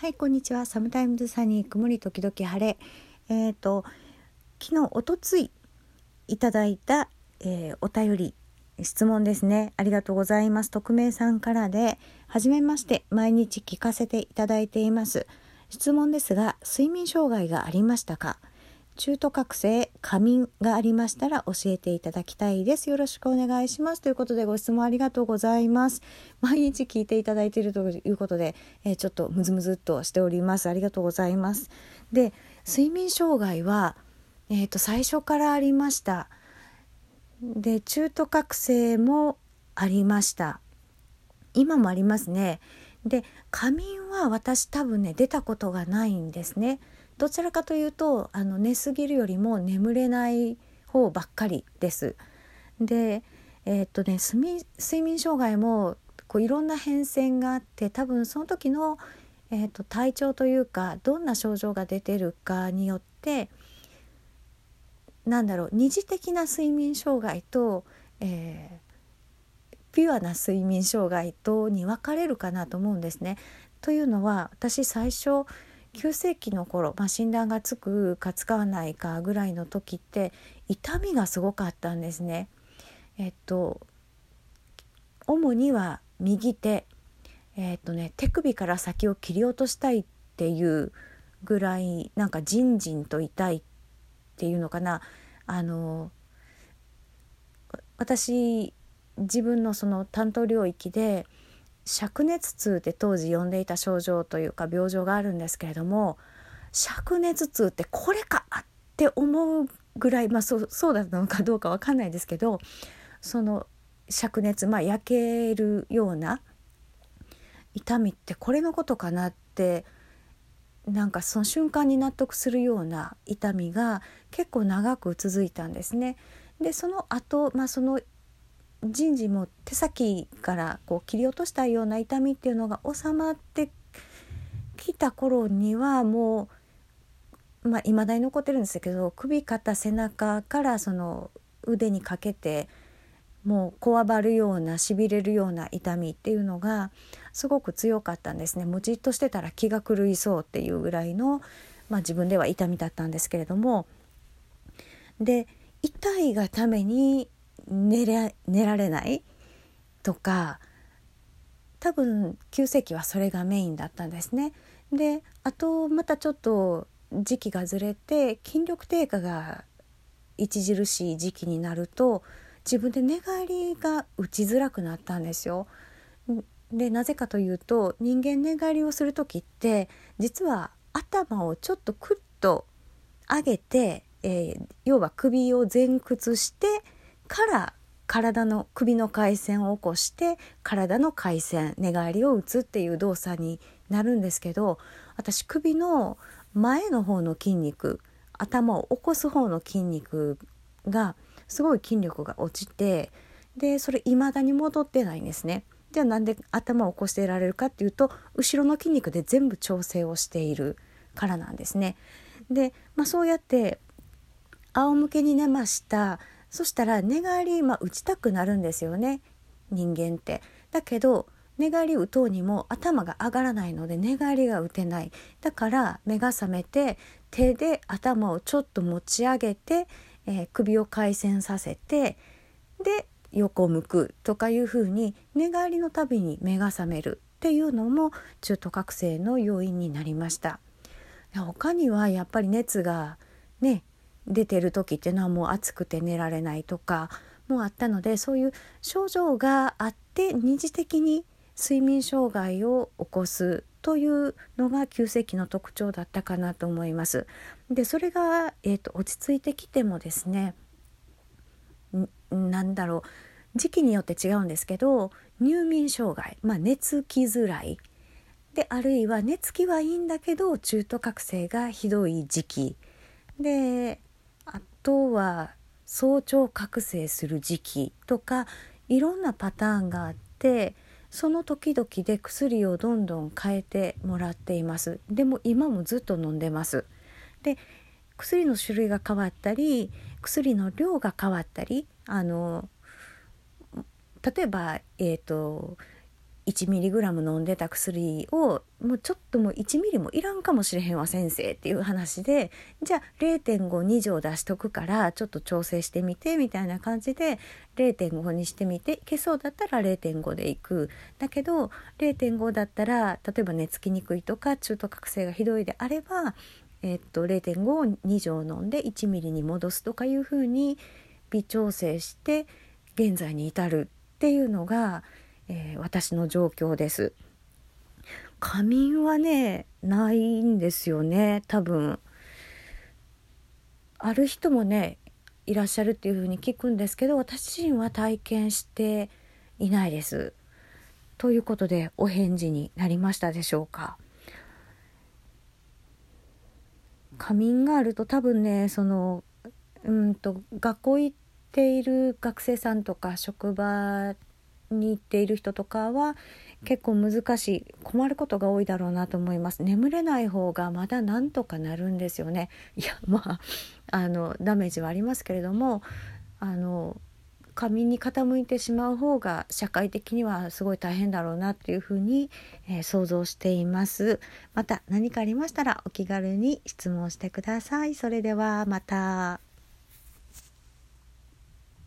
はいこんにちは。サムタイムズサニー曇り時々晴れ。えっ、ー、と昨日おとついいただいた、えー、お便り質問ですね。ありがとうございます。匿名さんからで初めまして毎日聞かせていただいています。質問ですが睡眠障害がありましたか？中途覚醒仮眠がありましたら教えていただきたいです。よろしくお願いします。ということでご質問ありがとうございます。毎日聞いていただいているということで、えー、ちょっとムズムズっとしております。ありがとうございます。で睡眠障害はえっ、ー、と最初からありました。で中途覚醒もありました。今もありますね。で仮眠は私多分ね出たことがないんですね。どちらかというとあの寝すぎるよりも眠れない方ばっかりです。でえー、っとね睡眠障害もこういろんな変遷があって多分その時の、えー、っと体調というかどんな症状が出てるかによってなんだろう二次的な睡眠障害と、えー、ピュアな睡眠障害とに分かれるかなと思うんですね。というのは私最初急性期の頃、まあ、診断がつくかつかわないかぐらいの時って痛みがすごかったんですね。えっと主には右手えっとね手首から先を切り落としたいっていうぐらいなんかじんじんと痛いっていうのかなあの私自分のその担当領域で灼熱痛って当時呼んでいた症状というか病状があるんですけれども灼熱痛ってこれかって思うぐらい、まあ、そうそうだったのかどうか分かんないですけどその灼熱まあ焼けるような痛みってこれのことかなってなんかその瞬間に納得するような痛みが結構長く続いたんですね。でその後、まあその人事も手先からこう切り落としたような痛みっていうのが収まってきた頃にはもうまあ未だに残ってるんですけど首肩背中からその腕にかけてもうこわばるようなしびれるような痛みっていうのがすごく強かったんですね。もうじっとしてたら気が狂いそうっていうぐらいの、まあ、自分では痛みだったんですけれどもで痛いがために寝れ寝られないとか多分急性期はそれがメインだったんですね。であとまたちょっと時期がずれて筋力低下が著しい時期になると自分で寝返りが打ちづらくなったんですよ。でなぜかというと人間寝返りをする時って実は頭をちょっとクッと上げて、えー、要は首を前屈してから体の首の回線を起こして体の回線寝返りを打つっていう動作になるんですけど私首の前の方の筋肉頭を起こす方の筋肉がすごい筋力が落ちてでそれ未だに戻ってないんですね。じゃあなんで頭を起こしていられるかっていうと後ろの筋肉で全部調整をしているからなんですね。で、まあ、そうやって仰向けに寝ましたそしたら寝返り、まあ、打ちたくなるんですよね人間って。だけど寝返り打とうにも頭が上がらないので寝返りが打てないだから目が覚めて手で頭をちょっと持ち上げて、えー、首を回旋させてで横向くとかいうふうに寝返りのたびに目が覚めるっていうのも中途覚醒の要因になりました。他にはやっぱり熱がね出てる時っていうのはもう暑くて寝られないとかもあったのでそういう症状があって二次的に睡眠障害を起こすというのが急性期の特徴だったかなと思います。でそれが、えーと、落ち着いてきてもですねなんだろう時期によって違うんですけど入眠障害、まあ、寝つきづらいであるいは寝つきはいいんだけど中途覚醒がひどい時期では早朝覚醒する時期とかいろんなパターンがあってその時々で薬をどんどん変えてもらっています。でも今もずっと飲んでます。で薬の種類が変わったり薬の量が変わったりあの例えば、えーと、1mg 飲んでた薬をもうちょっともう1ミリもいらんかもしれへんわ先生っていう話でじゃあ0.52錠出しとくからちょっと調整してみてみたいな感じで0.5にしてみていけそうだったら0.5でいく。だけど0.5だったら例えば寝つきにくいとか中途覚醒がひどいであれば、えっと、0.5を2錠飲んで1ミリに戻すとかいうふうに微調整して現在に至るっていうのがえー、私の状況です。仮眠はねないんですよね多分。ある人もねいらっしゃるっていうふうに聞くんですけど私自身は体験していないです。ということでお返事になりましたでしょうか。仮眠があると多分ねそのうんと学校行っている学生さんとか職場に行っている人とかは結構難しい困ることが多いだろうなと思います。眠れない方がまだなんとかなるんですよね。いやまああのダメージはありますけれどもあの仮眠に傾いてしまう方が社会的にはすごい大変だろうなっていうふうに、えー、想像しています。また何かありましたらお気軽に質問してください。それではまた。